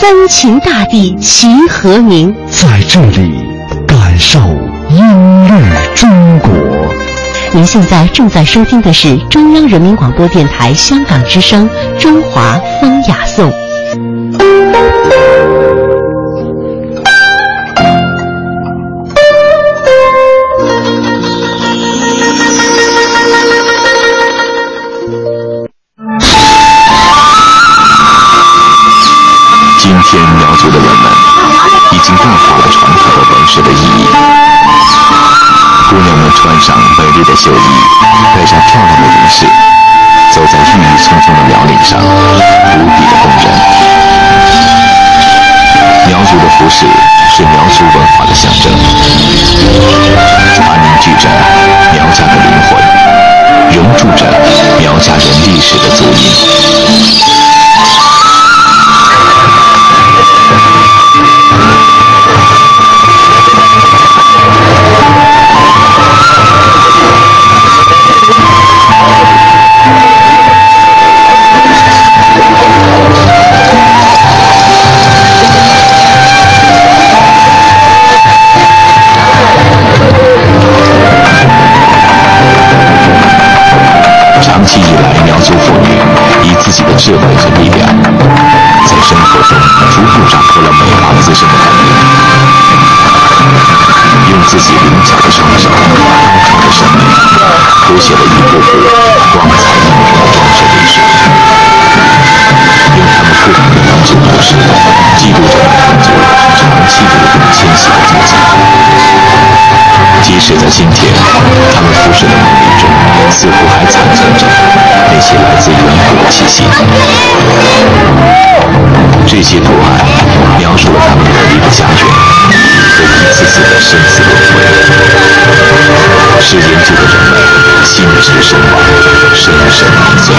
三秦大地齐和鸣。在这里感受音律中国。您现在正在收听的是中央人民广播电台香港之声《中华风雅颂》。美丽的绣衣，戴上漂亮的银饰，走在郁郁葱葱的苗岭上，无比的动人。苗族的服饰是苗族文化的象征，它凝聚着苗家的灵魂，融铸着苗家人历史的足印。编织模式，记录着民族长期流动迁徙的足迹。即使在今天，他们服饰的能力中，似乎还残存着那些来自远古的气息。这些图案描述了他们美丽的家园和一次次的生死轮回，使研究的人们心驰神往，深深迷醉。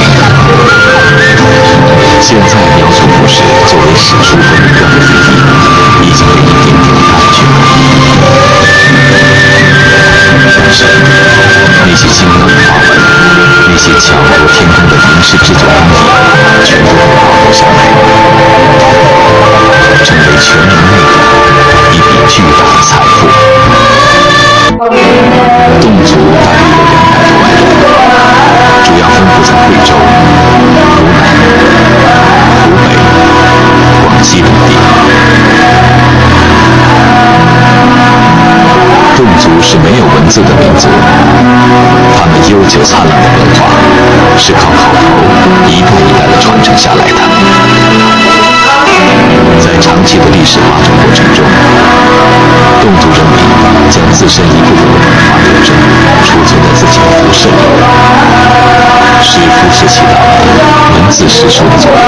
现在，苗族服饰作为史书和名段的记忆，已经有一点点淡去。但是，那些精美的花纹，那些巧夺天工的银饰制作工艺，全都被保留下来，成为字的民族，他们悠久灿烂的文化是靠口头一代一代的传承下来的。在长期的历史发展过程中，侗族人民将自身一部分的文化特征储存在自己的服饰里，使服饰起到文字史书的作用。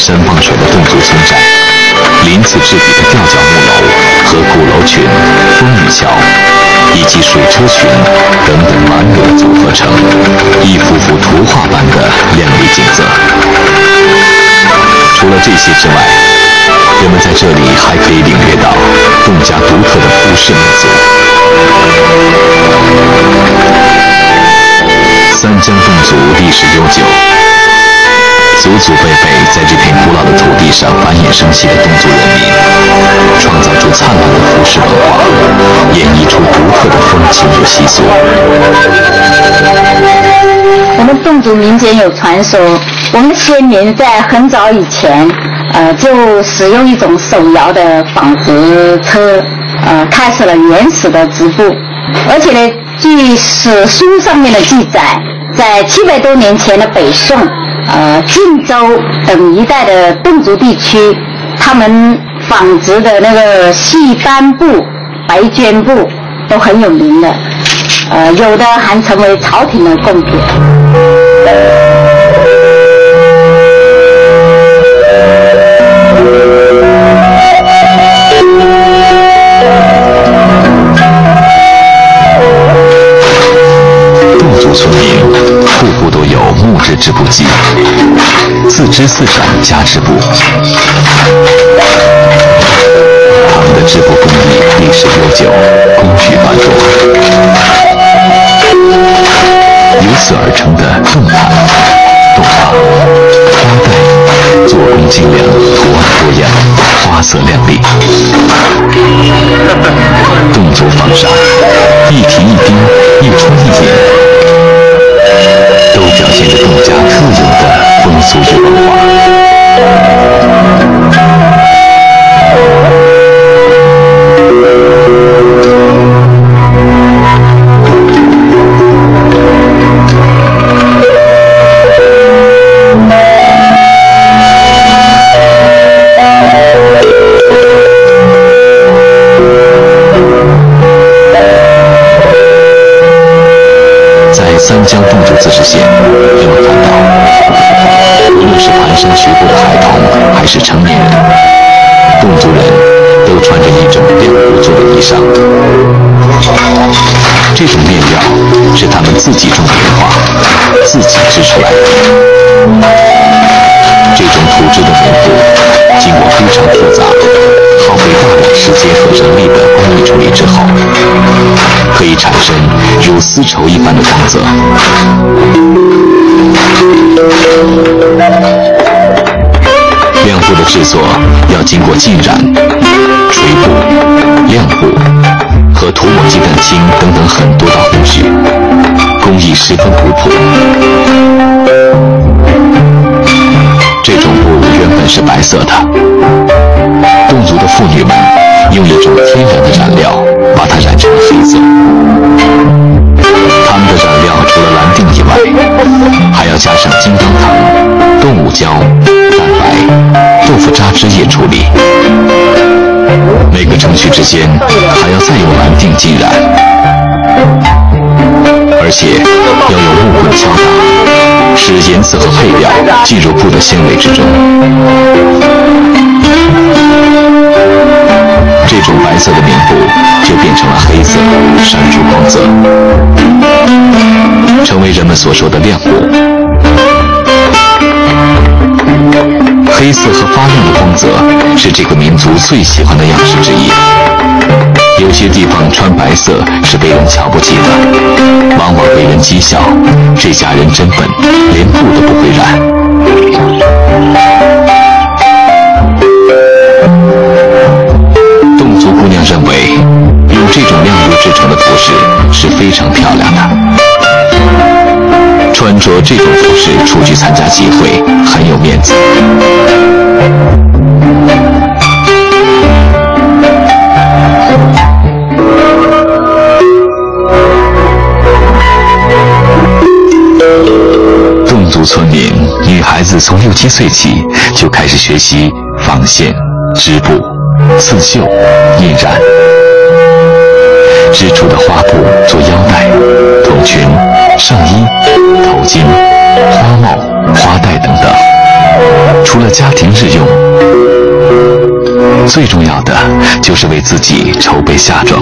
山傍水的侗族村寨，鳞次栉比的吊脚木楼和鼓楼群、风雨桥，以及水车群等等完美的组合成一幅幅图画般的亮丽景色。除了这些之外，人们在这里还可以领略到更加独特的服饰民族。三江侗族历史悠久，祖祖辈辈在这片古老的土地上繁衍生息的侗族人民，创造出灿烂的服饰文化，演绎出独特的风情和习俗。我们侗族民间有传说，我们先民在很早以前，呃，就使用一种手摇的纺织车，呃，开始了原始的织布，而且呢。据史书上面的记载，在七百多年前的北宋，呃晋州等一带的侗族地区，他们纺织的那个细单布、白绢布都很有名的，呃，有的还成为朝廷的贡品。织布机，自织自染加织布。他们的织布工艺历史悠久，工序繁多，由此而成的动毯、侗袜、花带，做工精良，图案多样，花色亮丽。侗族纺纱，一提一钉，一穿一引，都表现着侗家特有的风俗与文化。在三江自治县，人们看到，无论是蹒跚学步的孩童，还是成年人，侗族人都穿着一种亮布做的衣裳。这种面料是他们自己种棉花，自己织出来的。这种土制的棉布，经过非常复杂、耗费大量时间和人力的工艺处理之后，如丝绸一般的光泽。亮布的制作要经过浸染、锤布、亮布和涂抹鸡蛋清等等很多道工序，工艺十分古朴。这种布原本是白色的，侗族的妇女们用一种天然的染料把它染成了黑色。他们的染料除了蓝靛以外，还要加上金刚糖、动物胶、蛋白、豆腐渣汁液处理。每个程序之间还要再用蓝靛浸染，而且要用木棍敲打，使颜色和配料进入布的纤维之中。这种白色的棉布就变成了黑色，闪出光泽，成为人们所说的亮布。黑色和发亮的光泽是这个民族最喜欢的样式之一。有些地方穿白色是被人瞧不起的，往往被人讥笑，这家人真笨，连布都不会染。服饰是非常漂亮的。穿着这种服饰出去参加集会很有面子。侗族村民女孩子从六七岁起就开始学习纺线、织布、刺绣、印染，织出的花布做腰带、筒裙、上衣、头巾、花帽、花带等等。除了家庭日用，最重要的就是为自己筹备嫁妆。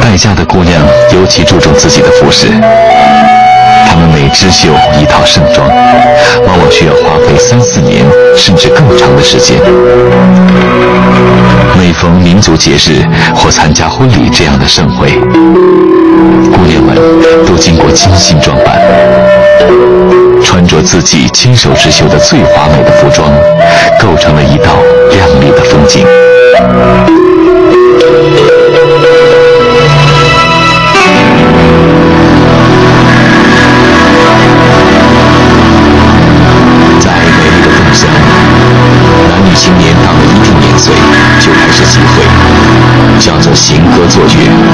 待嫁的姑娘尤其注重自己的服饰。她们每织绣一套盛装，往往需要花费三四年甚至更长的时间。每逢民族节日或参加婚礼这样的盛会，姑娘们都经过精心装扮，穿着自己亲手织绣的最华美的服装，构成了一道亮丽的风景。岁就开始集会，叫做行歌作乐。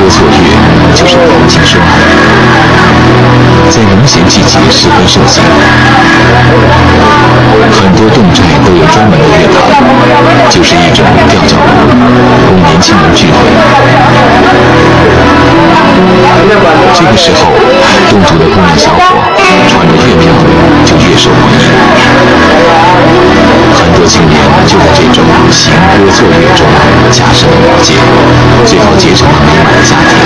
多错月，就是黄金收获。在农闲季节十分盛行，很多侗寨都有专门的乐堂，就是一种吊脚楼，供年轻人聚会。这个时候，侗族的姑娘小伙穿着越漂亮就越受欢迎。很多青年就在这种行歌作乐中加深了解，最后结成了美满的家庭。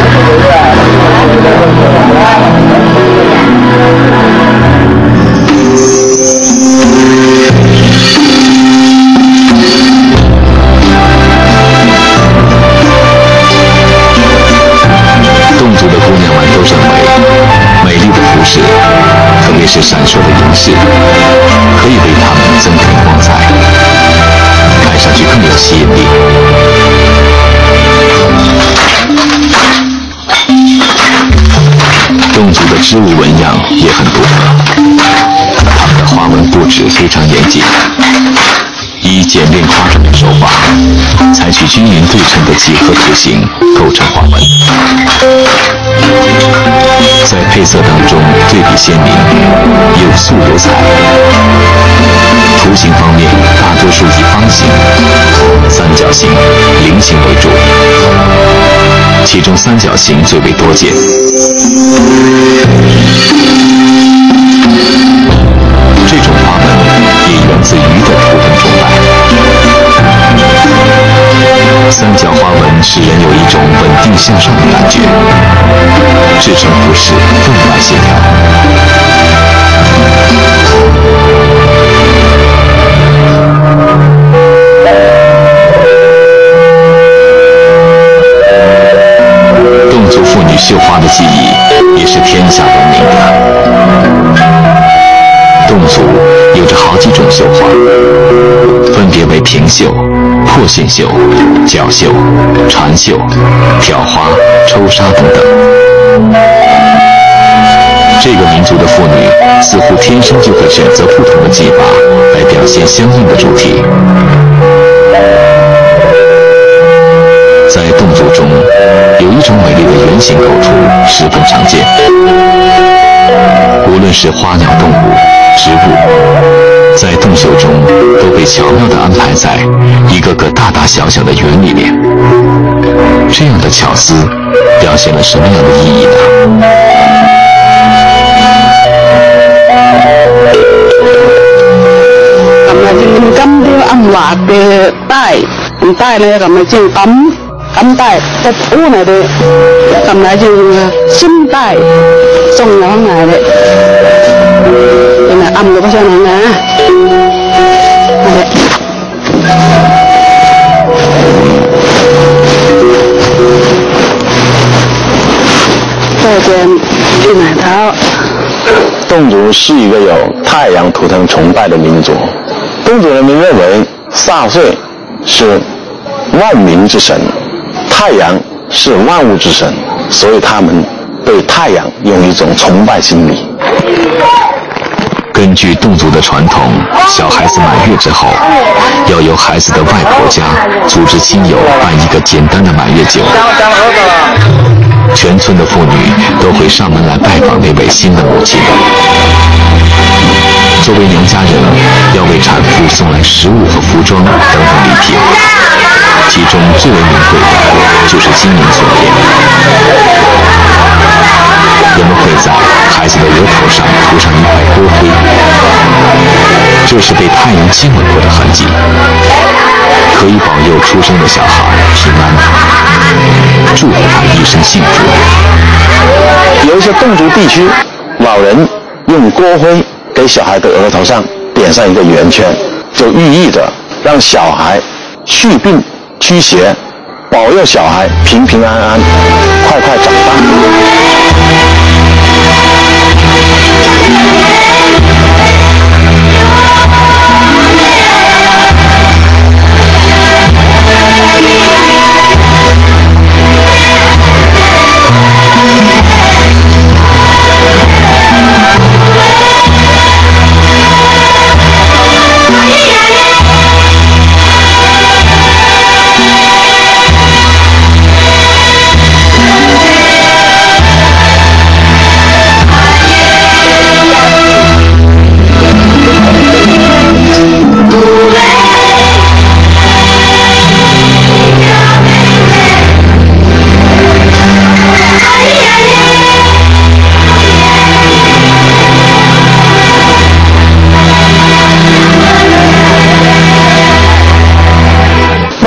也是闪烁的银饰，可以为他们增添光彩，看上去更有吸引力。侗族的织物纹样也很独特，他们的花纹布置非常严谨，简练夸张的手法，采取均匀对称的几何图形构成花纹。在配色当中对比鲜明，有素有彩。图形方面，大多数以方形、三角形、菱形为主，其中三角形最为多见。这种花纹也源自鱼的图三角花纹使人有一种稳定向上的感觉，制成服饰分外协调。侗族妇女绣花的技艺也是天下闻名的。侗族有着好几种绣花，分别为平绣、破线绣、角绣、缠绣、挑花、抽纱等等。这个民族的妇女似乎天生就会选择不同的技法来表现相应的主题。在侗族中，有一种美丽的圆形构图十分常见，无论是花鸟动物。植物在洞穴中都被巧妙地安排在一个个大大小小的圆里面。这样的巧思表现了什么样的意义呢？咁啊，正金雕暗畫嘅帶，咁帶咧咁啊正金金帶，一烏嚟嘅，咁啊正新帶，送咗嚟嘅。暗咗不上嚟啊！再见，玉奶桃。侗族是一个有太阳图腾崇拜的民族。侗族人民认为萨岁是万民之神，太阳是万物之神，所以他们对太阳有一种崇拜心理。根据侗族的传统，小孩子满月之后，要由孩子的外婆家组织亲友办一个简单的满月酒。全村的妇女都会上门来拜访那位新的母亲。作为娘家人，要为产妇送来食物和服装等等礼品，其中最为名贵的就是金银锁链。人们会在孩子的额头上涂上一块锅灰，这是被太阳亲吻过的痕迹，可以保佑出生的小孩平安，祝福他一生幸福。有一些侗族地区，老人用锅灰给小孩的额头上点上一个圆圈，就寓意着让小孩祛病驱邪。保佑小孩平平安安，快快长大。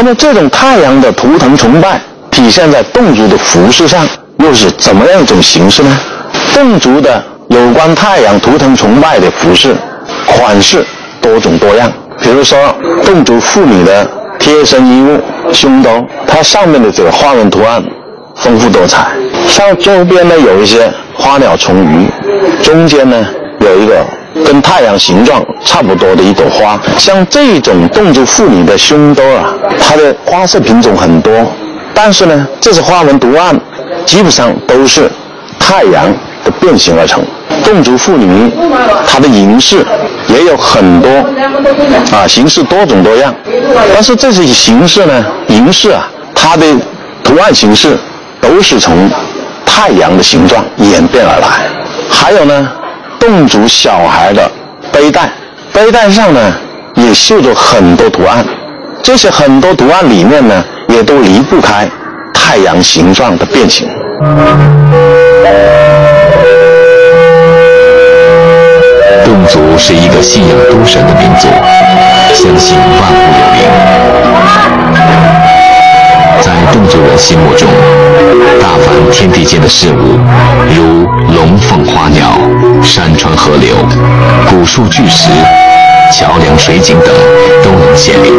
么这种太阳的图腾崇拜体现在侗族的服饰上，又是怎么样一种形式呢？侗族的有关太阳图腾崇拜的服饰款式多种多样，比如说侗族妇女的贴身衣物胸兜，它上面的这个花纹图案丰富多彩，像周边呢有一些花鸟虫鱼，中间呢有一个。跟太阳形状差不多的一朵花，像这种侗族妇女的胸兜啊，它的花色品种很多，但是呢，这些花纹图案基本上都是太阳的变形而成。侗族妇女她的银饰也有很多啊，形式多种多样，但是这些形式呢，银饰啊，它的图案形式都是从太阳的形状演变而来。还有呢。侗族小孩的背带，背带上呢也绣着很多图案，这些很多图案里面呢也都离不开太阳形状的变形。侗族是一个信仰多神的民族，相信万物有灵。在侗族人心目中，大凡天地间的事物，如龙凤花鸟、山川河流、古树巨石、桥梁水井等，都能显灵，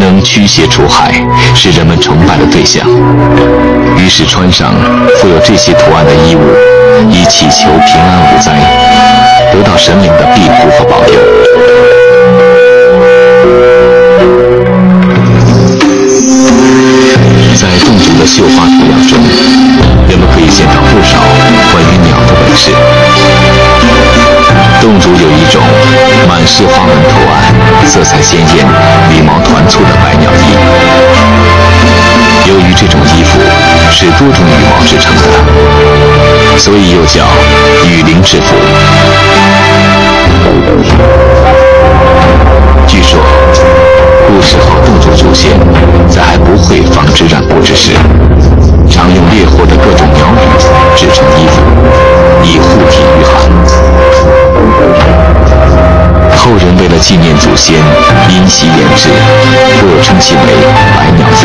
能驱邪除害，是人们崇拜的对象。于是穿上富有这些图案的衣物，以祈求平安无灾，得到神灵的庇护和保佑。的绣花图样中，人们可以见到不少关于鸟的纹饰。侗族有一种满是花纹图案、色彩鲜艳、羽毛团簇的百鸟衣。由于这种衣服是多种羽毛制成的，所以又叫羽林制服。时候，侗族祖先在还不会纺织染布之时，常用猎获的各种鸟羽制成衣服，以护体御寒。后人为了纪念祖先，因袭研制，故称其为百鸟衣。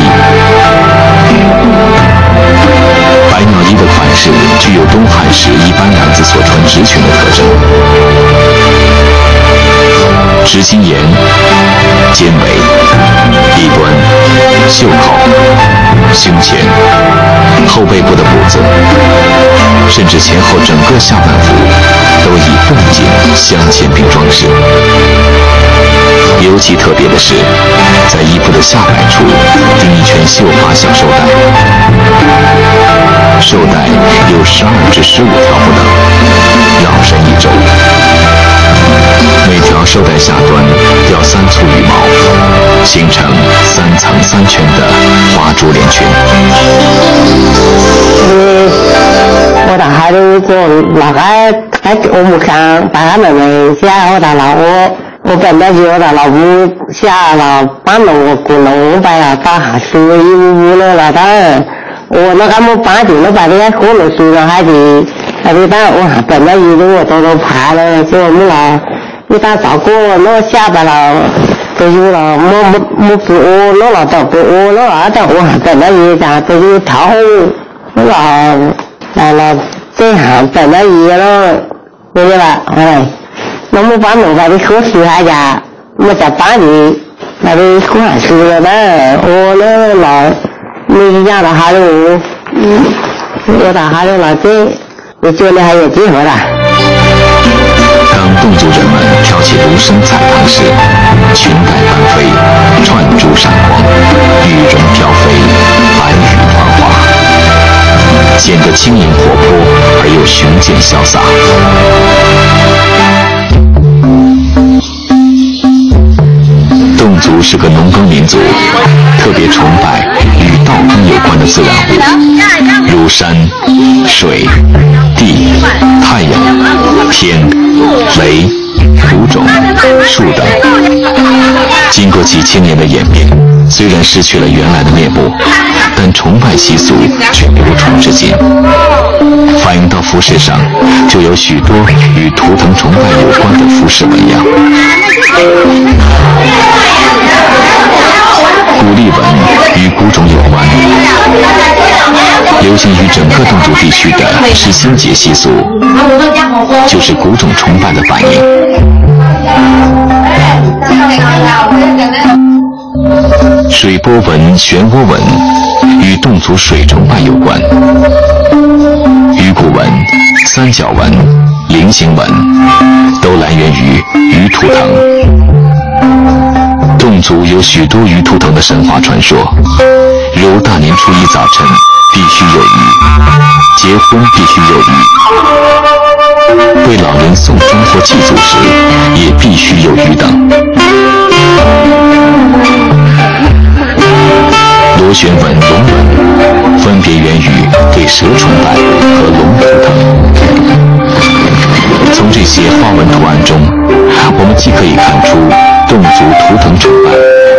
百鸟衣的款式具有东汉时一般男子所穿直裙的特征。直襟沿、肩围、臂端、袖口、胸前、后背部的补子，甚至前后整个下半幅，都以凤锦镶嵌并装饰。尤其特别的是，在衣服的下摆处钉一圈绣花小绶带，绶带有十二至十五条三簇羽毛，形成三层三圈的花珠连裙。我大孩子做那个，我们看爸爸妹妹下我大老我，我本来就我大老母下了搬了我过了我把呀打下水一屋了那当然，我那他们搬进了把那个火炉水了还得还得打我本来一路我都都怕了，所以我们那。你打照顾我下班了都有了，没没没不饿了了都不饿了啊！等我还在那一家都有跳舞，那来了这下在那一了，对不吧？哎，那我把弄把的喝水下家，我在班里那里喝完水了那饿了了，没养到哈喽，嗯，饿到哈喽了这，我觉得还有机会了。当侗族人们跳起芦笙彩堂时，裙带翻飞，串珠闪光，羽绒飘飞，白羽团花，显得轻盈活泼而又雄健潇洒。侗族是个农耕民族，特别崇拜与稻耕有关的自然物，如山、水、地、等。经过几千年的演变，虽然失去了原来的面目，但崇拜习俗却流传至今。反映到服饰上，就有许多与图腾崇拜有关的服饰纹样。古丽文与古种有关，流行于整个侗族地区的是新节习俗，就是古种崇拜的反应。水波纹、漩涡纹与侗族水崇拜有关，鱼骨纹、三角纹、菱形纹都来源于鱼图腾。侗族有许多鱼图腾的神话传说，如大年初一早晨必须有鱼，结婚必须有鱼，为老人送终或祭祖时也必须有鱼等。螺旋纹、龙纹分别源于对蛇崇拜和龙图腾。从这些花纹图案中，我们既可以看出。侗族图腾崇拜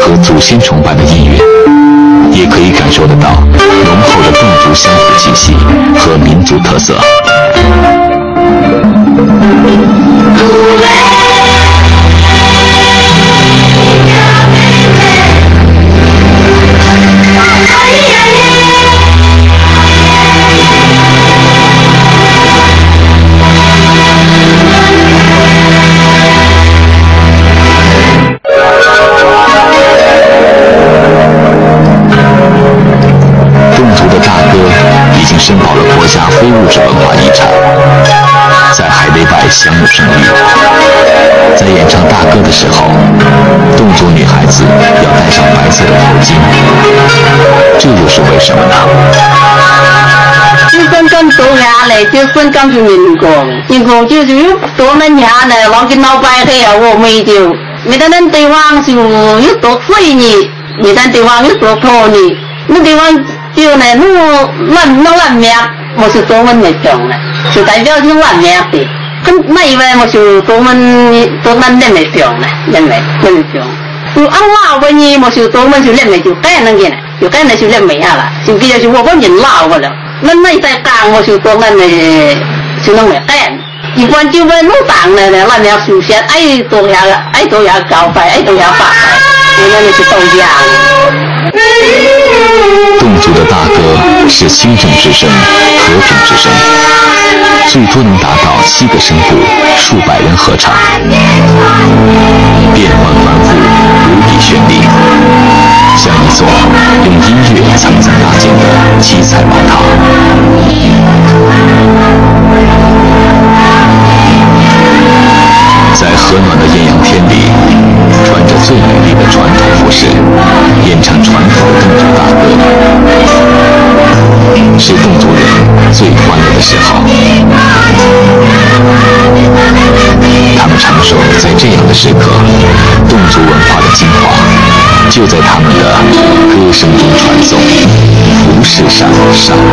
和祖先崇拜的意愿，也可以感受得到浓厚的侗族乡土气息和民族特色。子要戴上白色的头巾，这又是为什么呢？就算讲多伢嘞，就算讲就民工，民工就是多那伢呢，往跟老白黑啊，我没就，没得那地方就有多水呢，没得地方有多土呢，那地方。就呢，那烂那烂命，我是中文没讲呢，就代表就烂命的。跟那一位我就中文中文念没讲呢，念没念没讲。就安老问你，我就中文就念没就改那个呢，就改那就念没下了。就比较就我问人老个了，那那在讲我就中文呢就弄没改。一般就问老党的呢，那苗首先爱多下爱多下高拜，爱多下发财，我那里是都讲。侗族的大歌是兴盛之声、和平之声，最多能达到七个声部、数百人合唱，一座用音乐层层搭建的七彩宝塔。在和暖的艳阳天里，穿着最美丽的传统服饰，演唱传统侗族大歌，是侗族人最欢乐的时候。他们常说，在这样的时刻，侗族文化的精华就在他们的歌声中传颂服饰上闪光